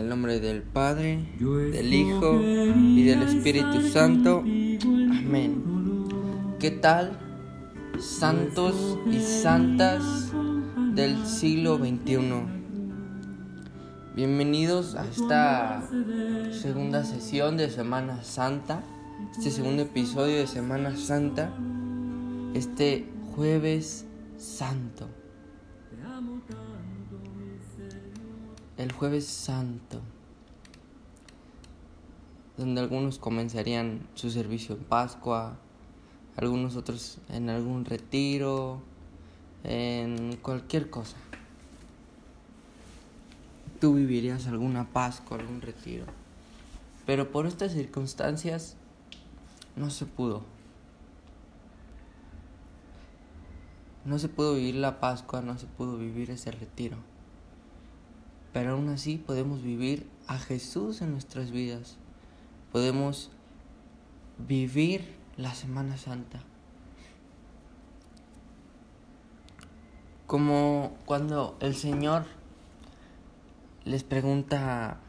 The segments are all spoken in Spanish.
el nombre del Padre, del Hijo y del Espíritu Santo. Amén. ¿Qué tal, santos y santas del siglo XXI? Bienvenidos a esta segunda sesión de Semana Santa, este segundo episodio de Semana Santa, este jueves santo. El jueves santo, donde algunos comenzarían su servicio en Pascua, algunos otros en algún retiro, en cualquier cosa. Tú vivirías alguna Pascua, algún retiro. Pero por estas circunstancias no se pudo. No se pudo vivir la Pascua, no se pudo vivir ese retiro. Pero aún así podemos vivir a Jesús en nuestras vidas. Podemos vivir la Semana Santa. Como cuando el Señor les pregunta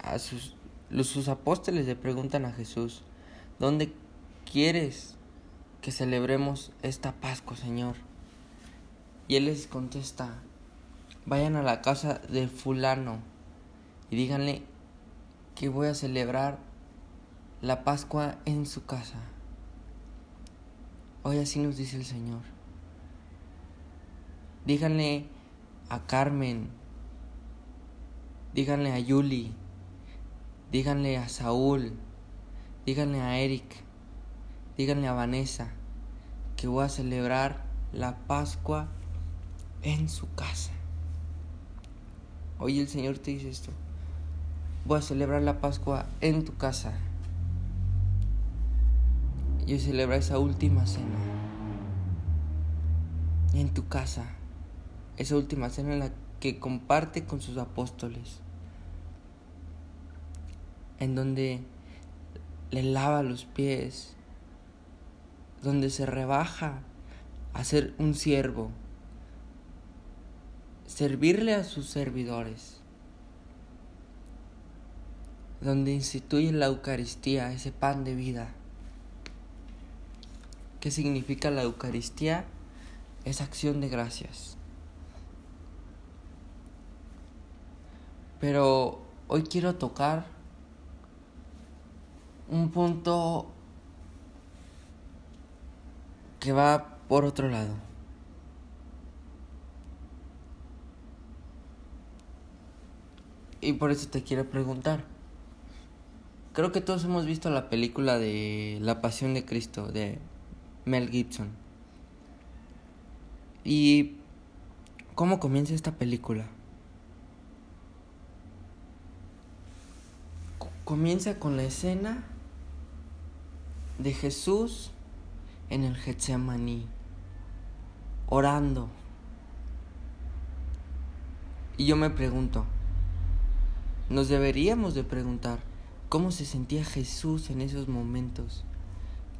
a sus, sus apóstoles le preguntan a Jesús, ¿dónde quieres que celebremos esta Pascua, Señor? Y Él les contesta, vayan a la casa de fulano y díganle que voy a celebrar la Pascua en su casa. Hoy así nos dice el Señor. Díganle a Carmen, díganle a Yuli, díganle a Saúl, díganle a Eric, díganle a Vanessa que voy a celebrar la Pascua en su casa. Hoy el Señor te dice esto. Voy a celebrar la Pascua en tu casa. Y celebrar esa última cena. En tu casa. Esa última cena en la que comparte con sus apóstoles. En donde le lava los pies. Donde se rebaja a ser un siervo servirle a sus servidores, donde instituye la Eucaristía, ese pan de vida. ¿Qué significa la Eucaristía? Es acción de gracias. Pero hoy quiero tocar un punto que va por otro lado. Y por eso te quiero preguntar. Creo que todos hemos visto la película de La Pasión de Cristo de Mel Gibson. ¿Y cómo comienza esta película? comienza con la escena de Jesús en el Getsemaní, orando. Y yo me pregunto, nos deberíamos de preguntar cómo se sentía Jesús en esos momentos,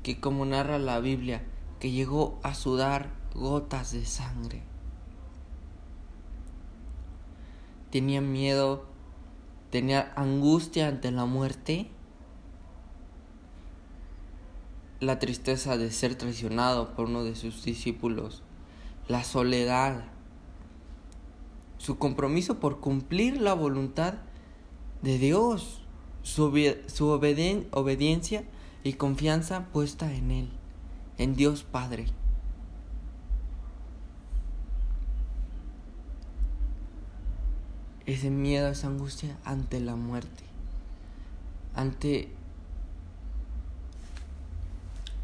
que como narra la Biblia, que llegó a sudar gotas de sangre. Tenía miedo, tenía angustia ante la muerte, la tristeza de ser traicionado por uno de sus discípulos, la soledad, su compromiso por cumplir la voluntad de Dios, su, obediencia y confianza puesta en Él, en Dios Padre. Ese miedo, esa angustia ante la muerte, ante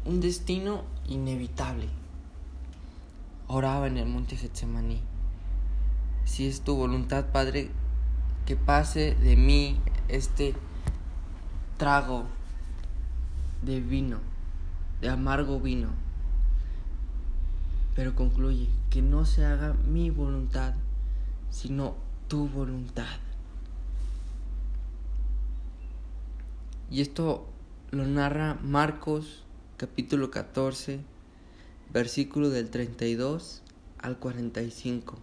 un destino inevitable. Oraba en el monte Getsemaní. Si es tu voluntad, Padre, que pase de mí este trago de vino, de amargo vino. Pero concluye, que no se haga mi voluntad, sino tu voluntad. Y esto lo narra Marcos capítulo 14, versículo del 32 al 45.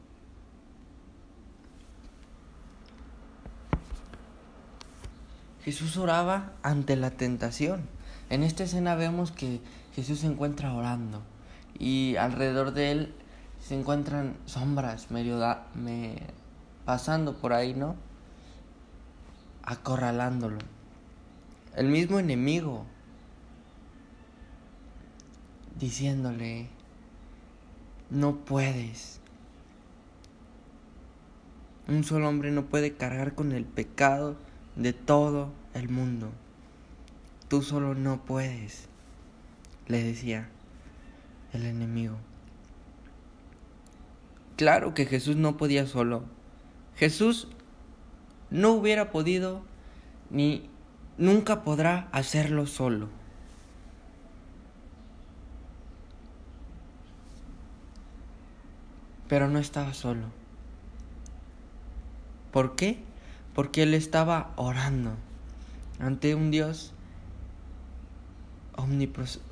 Jesús oraba ante la tentación. En esta escena vemos que Jesús se encuentra orando y alrededor de él se encuentran sombras medio me, pasando por ahí, ¿no? Acorralándolo. El mismo enemigo diciéndole, no puedes. Un solo hombre no puede cargar con el pecado de todo el mundo. Tú solo no puedes, le decía el enemigo. Claro que Jesús no podía solo. Jesús no hubiera podido ni nunca podrá hacerlo solo. Pero no estaba solo. ¿Por qué? Porque él estaba orando ante un Dios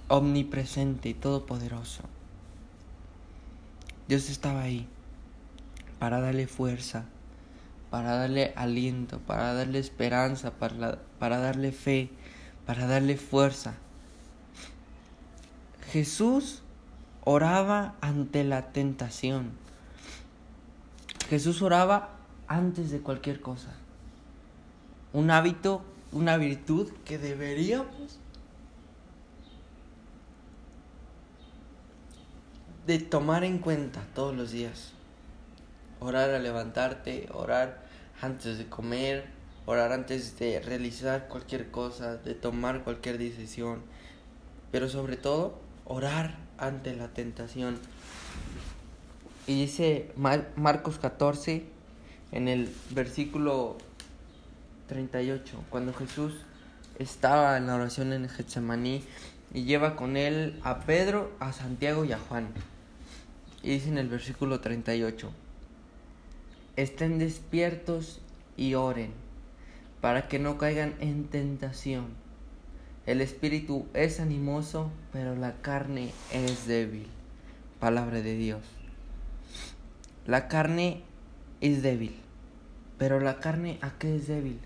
omnipresente y todopoderoso. Dios estaba ahí para darle fuerza, para darle aliento, para darle esperanza, para, para darle fe, para darle fuerza. Jesús oraba ante la tentación. Jesús oraba antes de cualquier cosa. Un hábito, una virtud que deberíamos de tomar en cuenta todos los días. Orar al levantarte, orar antes de comer, orar antes de realizar cualquier cosa, de tomar cualquier decisión, pero sobre todo orar ante la tentación. Y dice Marcos 14 en el versículo 38, cuando Jesús estaba en la oración en Getsemaní y lleva con él a Pedro, a Santiago y a Juan. Y dice en el versículo 38, estén despiertos y oren para que no caigan en tentación. El espíritu es animoso, pero la carne es débil. Palabra de Dios. La carne es débil, pero la carne a qué es débil?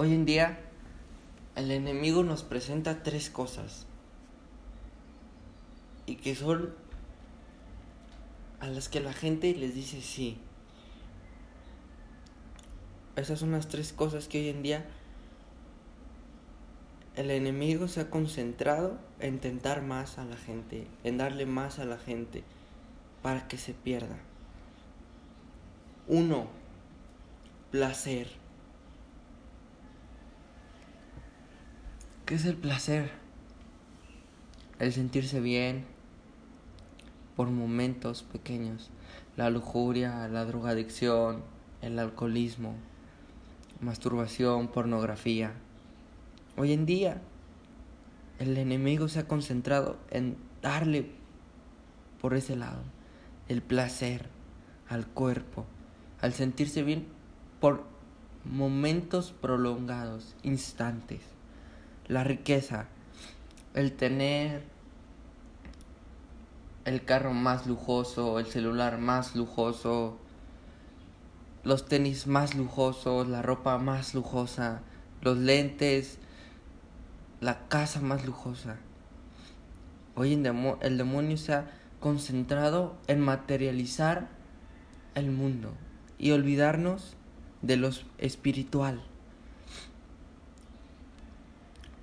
Hoy en día el enemigo nos presenta tres cosas y que son a las que la gente les dice sí. Esas son las tres cosas que hoy en día el enemigo se ha concentrado en tentar más a la gente, en darle más a la gente para que se pierda. Uno, placer. ¿Qué es el placer? El sentirse bien por momentos pequeños. La lujuria, la drogadicción, el alcoholismo, masturbación, pornografía. Hoy en día el enemigo se ha concentrado en darle por ese lado el placer al cuerpo, al sentirse bien por momentos prolongados, instantes la riqueza, el tener el carro más lujoso, el celular más lujoso, los tenis más lujosos, la ropa más lujosa, los lentes, la casa más lujosa. Hoy en el demonio se ha concentrado en materializar el mundo y olvidarnos de lo espiritual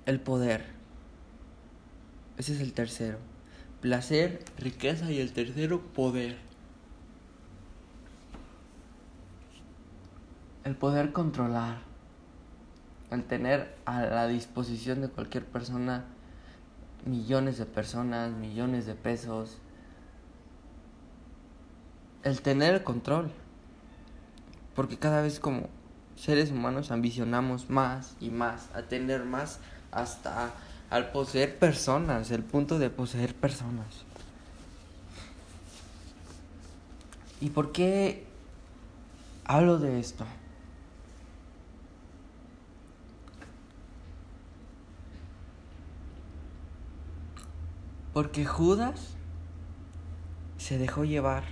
el poder. Ese es el tercero. Placer, riqueza y el tercero, poder. El poder controlar. El tener a la disposición de cualquier persona millones de personas, millones de pesos. El tener el control. Porque cada vez como seres humanos ambicionamos más y más a tener más hasta al poseer personas, el punto de poseer personas. ¿Y por qué hablo de esto? Porque Judas se dejó llevar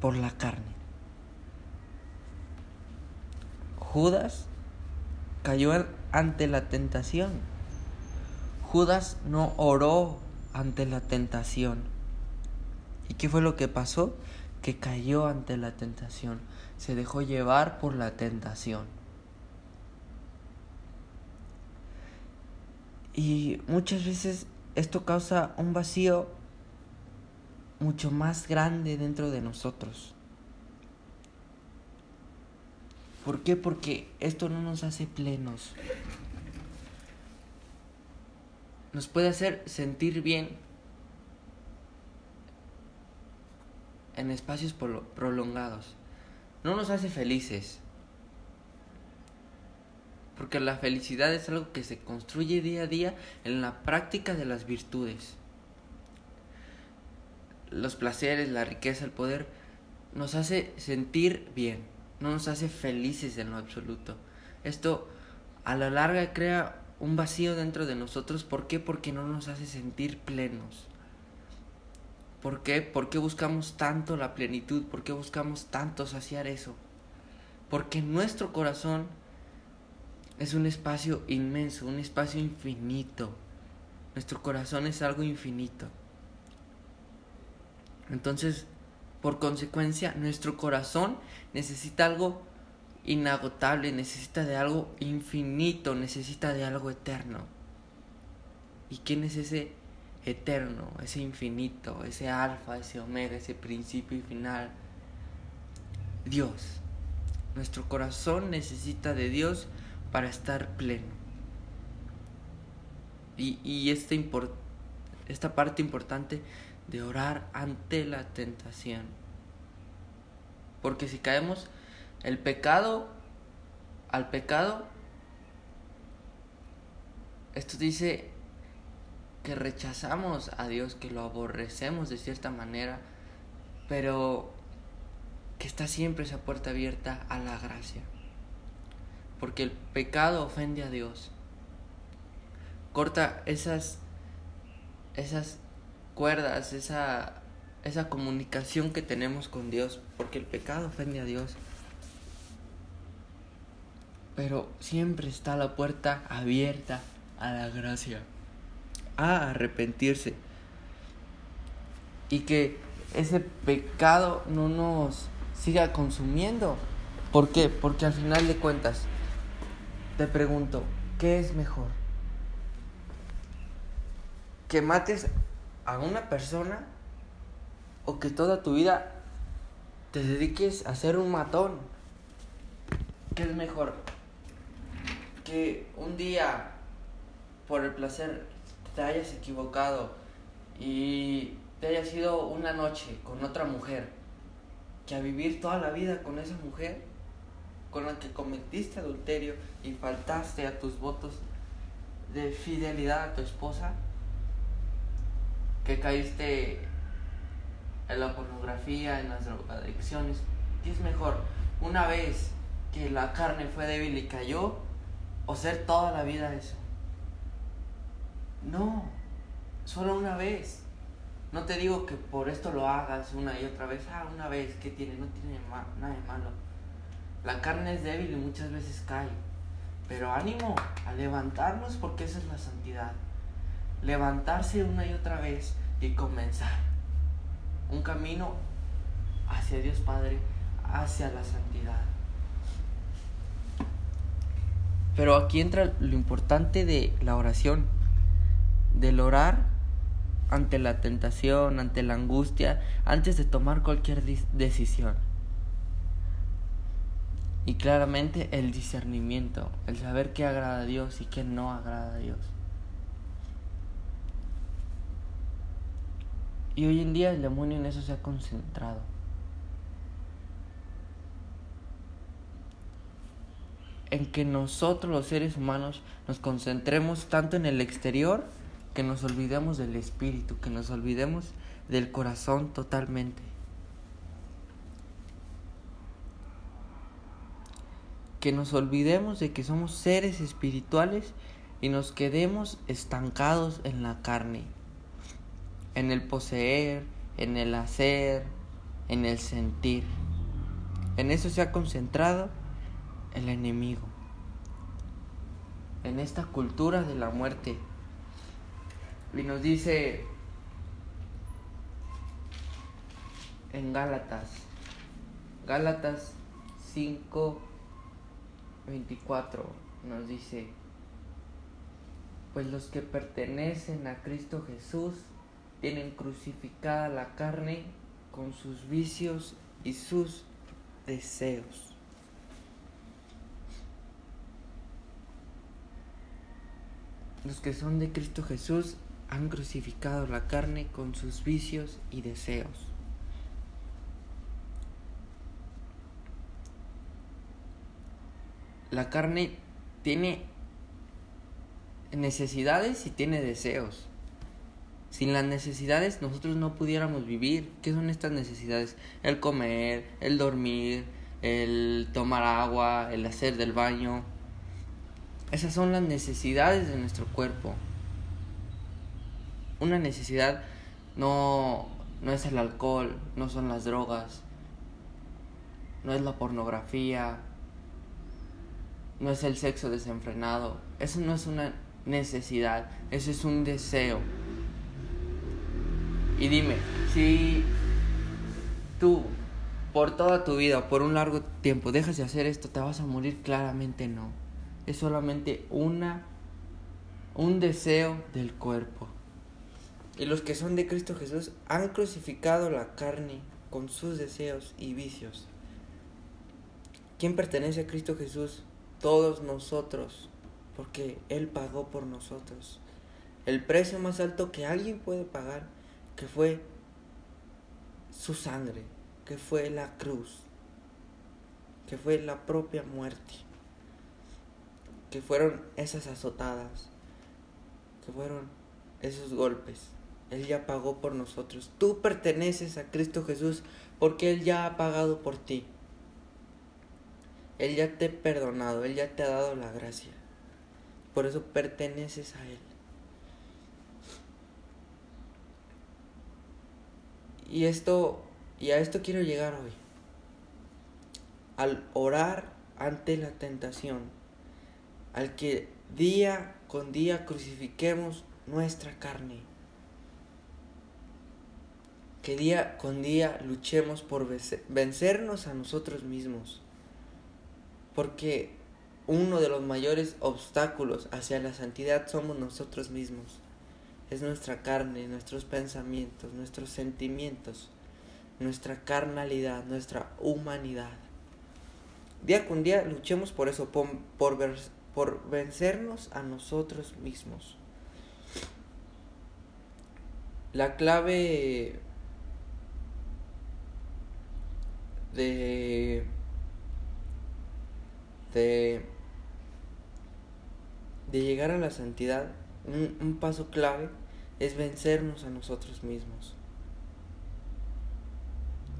por la carne. Judas cayó ante la tentación. Judas no oró ante la tentación. ¿Y qué fue lo que pasó? Que cayó ante la tentación. Se dejó llevar por la tentación. Y muchas veces esto causa un vacío mucho más grande dentro de nosotros. ¿Por qué? Porque esto no nos hace plenos. Nos puede hacer sentir bien en espacios prolongados. No nos hace felices. Porque la felicidad es algo que se construye día a día en la práctica de las virtudes. Los placeres, la riqueza, el poder nos hace sentir bien no nos hace felices en lo absoluto. Esto a la larga crea un vacío dentro de nosotros. ¿Por qué? Porque no nos hace sentir plenos. ¿Por qué? ¿Por qué buscamos tanto la plenitud? ¿Por qué buscamos tanto saciar eso? Porque nuestro corazón es un espacio inmenso, un espacio infinito. Nuestro corazón es algo infinito. Entonces, por consecuencia, nuestro corazón necesita algo inagotable, necesita de algo infinito, necesita de algo eterno. ¿Y quién es ese eterno, ese infinito, ese alfa, ese omega, ese principio y final? Dios. Nuestro corazón necesita de Dios para estar pleno. Y, y este esta parte importante de orar ante la tentación. Porque si caemos el pecado al pecado, esto dice que rechazamos a Dios, que lo aborrecemos de cierta manera, pero que está siempre esa puerta abierta a la gracia. Porque el pecado ofende a Dios. Corta esas esas cuerdas, esa, esa comunicación que tenemos con Dios, porque el pecado ofende a Dios. Pero siempre está la puerta abierta a la gracia, a arrepentirse. Y que ese pecado no nos siga consumiendo. ¿Por qué? Porque al final de cuentas, te pregunto, ¿qué es mejor? Que mates a una persona o que toda tu vida te dediques a ser un matón. ¿Qué es mejor? Que un día por el placer te hayas equivocado y te hayas ido una noche con otra mujer que a vivir toda la vida con esa mujer con la que cometiste adulterio y faltaste a tus votos de fidelidad a tu esposa que caíste en la pornografía, en las drogadicciones. ¿Qué es mejor? Una vez que la carne fue débil y cayó, o ser toda la vida eso. No, solo una vez. No te digo que por esto lo hagas una y otra vez. Ah, una vez, ¿qué tiene? No tiene nada de malo. La carne es débil y muchas veces cae. Pero ánimo a levantarnos porque esa es la santidad levantarse una y otra vez y comenzar un camino hacia Dios Padre, hacia la santidad. Pero aquí entra lo importante de la oración, del orar ante la tentación, ante la angustia, antes de tomar cualquier decisión. Y claramente el discernimiento, el saber qué agrada a Dios y qué no agrada a Dios. Y hoy en día el demonio en eso se ha concentrado. En que nosotros los seres humanos nos concentremos tanto en el exterior que nos olvidemos del espíritu, que nos olvidemos del corazón totalmente. Que nos olvidemos de que somos seres espirituales y nos quedemos estancados en la carne en el poseer, en el hacer, en el sentir. En eso se ha concentrado el enemigo. En esta cultura de la muerte. Y nos dice en Gálatas, Gálatas 5, 24 nos dice, pues los que pertenecen a Cristo Jesús tienen crucificada la carne con sus vicios y sus deseos. Los que son de Cristo Jesús han crucificado la carne con sus vicios y deseos. La carne tiene necesidades y tiene deseos. Sin las necesidades nosotros no pudiéramos vivir. ¿Qué son estas necesidades? El comer, el dormir, el tomar agua, el hacer del baño. Esas son las necesidades de nuestro cuerpo. Una necesidad no, no es el alcohol, no son las drogas, no es la pornografía, no es el sexo desenfrenado. Eso no es una necesidad, eso es un deseo. Y dime, si tú por toda tu vida, por un largo tiempo, dejas de hacer esto, ¿te vas a morir? Claramente no. Es solamente una un deseo del cuerpo. Y los que son de Cristo Jesús han crucificado la carne con sus deseos y vicios. ¿Quién pertenece a Cristo Jesús? Todos nosotros, porque Él pagó por nosotros. El precio más alto que alguien puede pagar, que fue su sangre, que fue la cruz, que fue la propia muerte, que fueron esas azotadas, que fueron esos golpes. Él ya pagó por nosotros. Tú perteneces a Cristo Jesús porque Él ya ha pagado por ti. Él ya te ha perdonado, Él ya te ha dado la gracia. Por eso perteneces a Él. Y esto, y a esto quiero llegar hoy. Al orar ante la tentación, al que día con día crucifiquemos nuestra carne, que día con día luchemos por vencernos a nosotros mismos, porque uno de los mayores obstáculos hacia la santidad somos nosotros mismos. Es nuestra carne, nuestros pensamientos, nuestros sentimientos, nuestra carnalidad, nuestra humanidad. Día con día luchemos por eso, por, por, por vencernos a nosotros mismos. La clave de de, de llegar a la santidad, un, un paso clave es vencernos a nosotros mismos.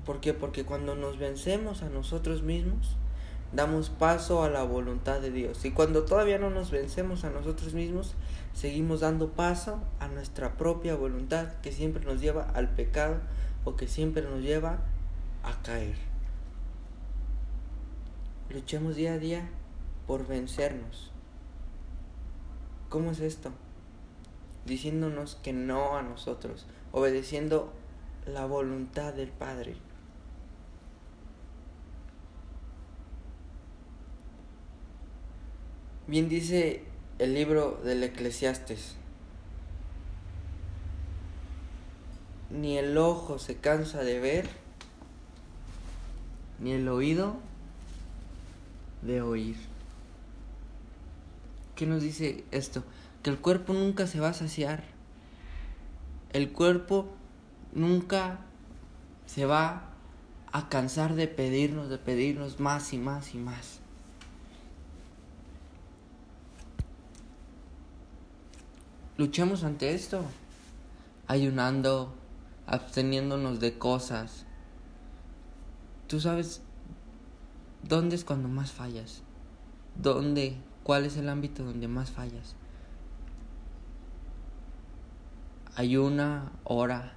¿Por qué? Porque cuando nos vencemos a nosotros mismos, damos paso a la voluntad de Dios. Y cuando todavía no nos vencemos a nosotros mismos, seguimos dando paso a nuestra propia voluntad que siempre nos lleva al pecado o que siempre nos lleva a caer. Luchemos día a día por vencernos. ¿Cómo es esto? Diciéndonos que no a nosotros, obedeciendo la voluntad del Padre. Bien dice el libro del Eclesiastes, ni el ojo se cansa de ver, ni el oído de oír. ¿Qué nos dice esto? El cuerpo nunca se va a saciar. El cuerpo nunca se va a cansar de pedirnos, de pedirnos más y más y más. Luchemos ante esto, ayunando, absteniéndonos de cosas. Tú sabes ¿Dónde es cuando más fallas? ¿Dónde? ¿Cuál es el ámbito donde más fallas? Hay una hora,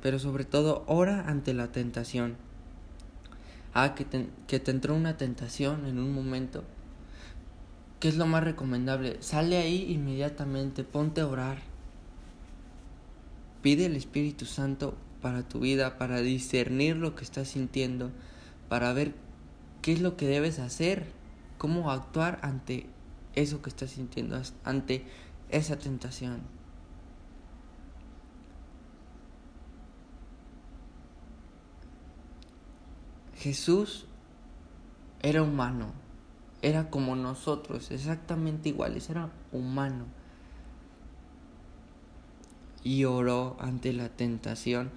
pero sobre todo hora ante la tentación. Ah, que te, que te entró una tentación en un momento. ¿Qué es lo más recomendable? Sale ahí inmediatamente, ponte a orar. Pide el Espíritu Santo para tu vida, para discernir lo que estás sintiendo, para ver qué es lo que debes hacer, cómo actuar ante eso que estás sintiendo, ante esa tentación. Jesús era humano, era como nosotros, exactamente iguales, era humano. Y oró ante la tentación,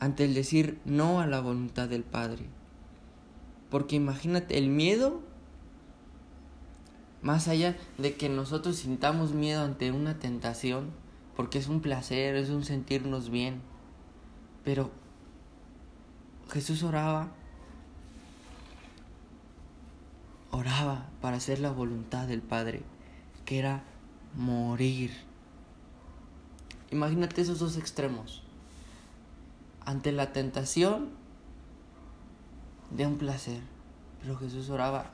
ante el decir no a la voluntad del Padre. Porque imagínate, el miedo, más allá de que nosotros sintamos miedo ante una tentación, porque es un placer, es un sentirnos bien, pero Jesús oraba, oraba para hacer la voluntad del Padre, que era morir. Imagínate esos dos extremos. Ante la tentación de un placer, pero Jesús oraba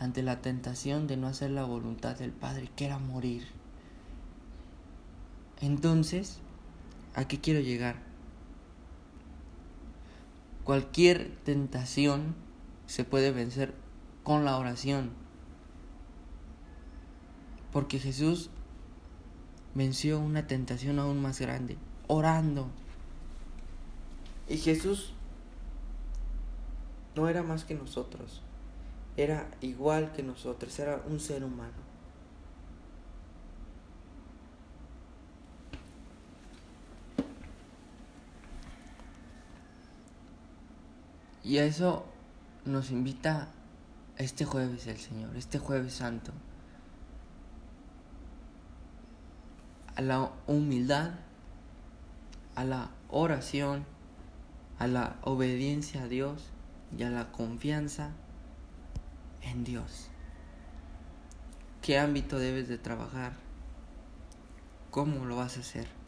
ante la tentación de no hacer la voluntad del Padre, que era morir. Entonces, ¿a qué quiero llegar? Cualquier tentación se puede vencer con la oración. Porque Jesús venció una tentación aún más grande, orando. Y Jesús no era más que nosotros, era igual que nosotros, era un ser humano. Y a eso nos invita este jueves el Señor, este jueves santo. A la humildad, a la oración, a la obediencia a Dios y a la confianza en Dios. ¿Qué ámbito debes de trabajar? ¿Cómo lo vas a hacer?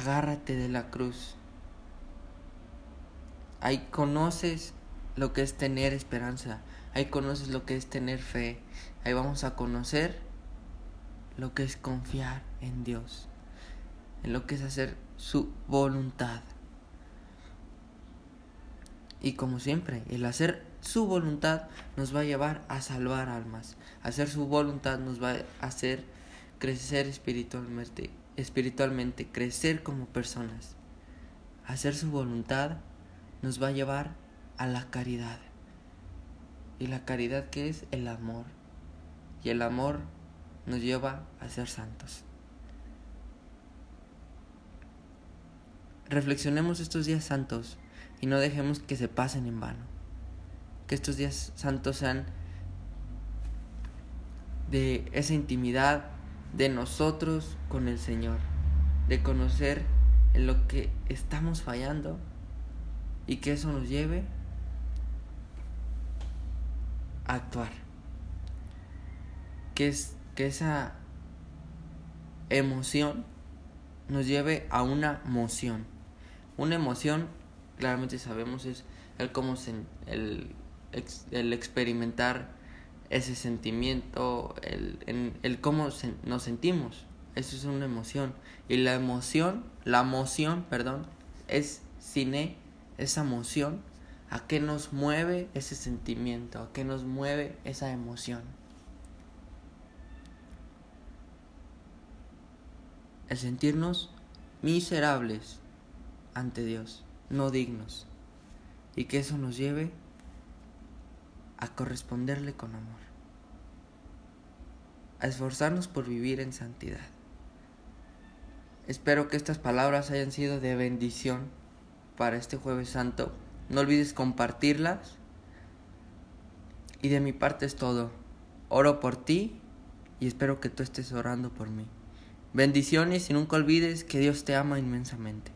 Agárrate de la cruz. Ahí conoces lo que es tener esperanza. Ahí conoces lo que es tener fe. Ahí vamos a conocer lo que es confiar en Dios. En lo que es hacer su voluntad. Y como siempre, el hacer su voluntad nos va a llevar a salvar almas. Hacer su voluntad nos va a hacer crecer espiritualmente espiritualmente, crecer como personas. Hacer su voluntad nos va a llevar a la caridad. Y la caridad que es el amor. Y el amor nos lleva a ser santos. Reflexionemos estos días santos y no dejemos que se pasen en vano. Que estos días santos sean de esa intimidad de nosotros con el Señor, de conocer en lo que estamos fallando y que eso nos lleve a actuar. Que, es, que esa emoción nos lleve a una emoción. Una emoción, claramente sabemos, es el cómo se, el, el experimentar ese sentimiento, el, el cómo nos sentimos. Eso es una emoción. Y la emoción, la emoción, perdón, es cine, esa emoción, a qué nos mueve ese sentimiento, a qué nos mueve esa emoción. El sentirnos miserables ante Dios, no dignos. Y que eso nos lleve a corresponderle con amor, a esforzarnos por vivir en santidad. Espero que estas palabras hayan sido de bendición para este jueves santo. No olvides compartirlas. Y de mi parte es todo. Oro por ti y espero que tú estés orando por mí. Bendiciones y nunca olvides que Dios te ama inmensamente.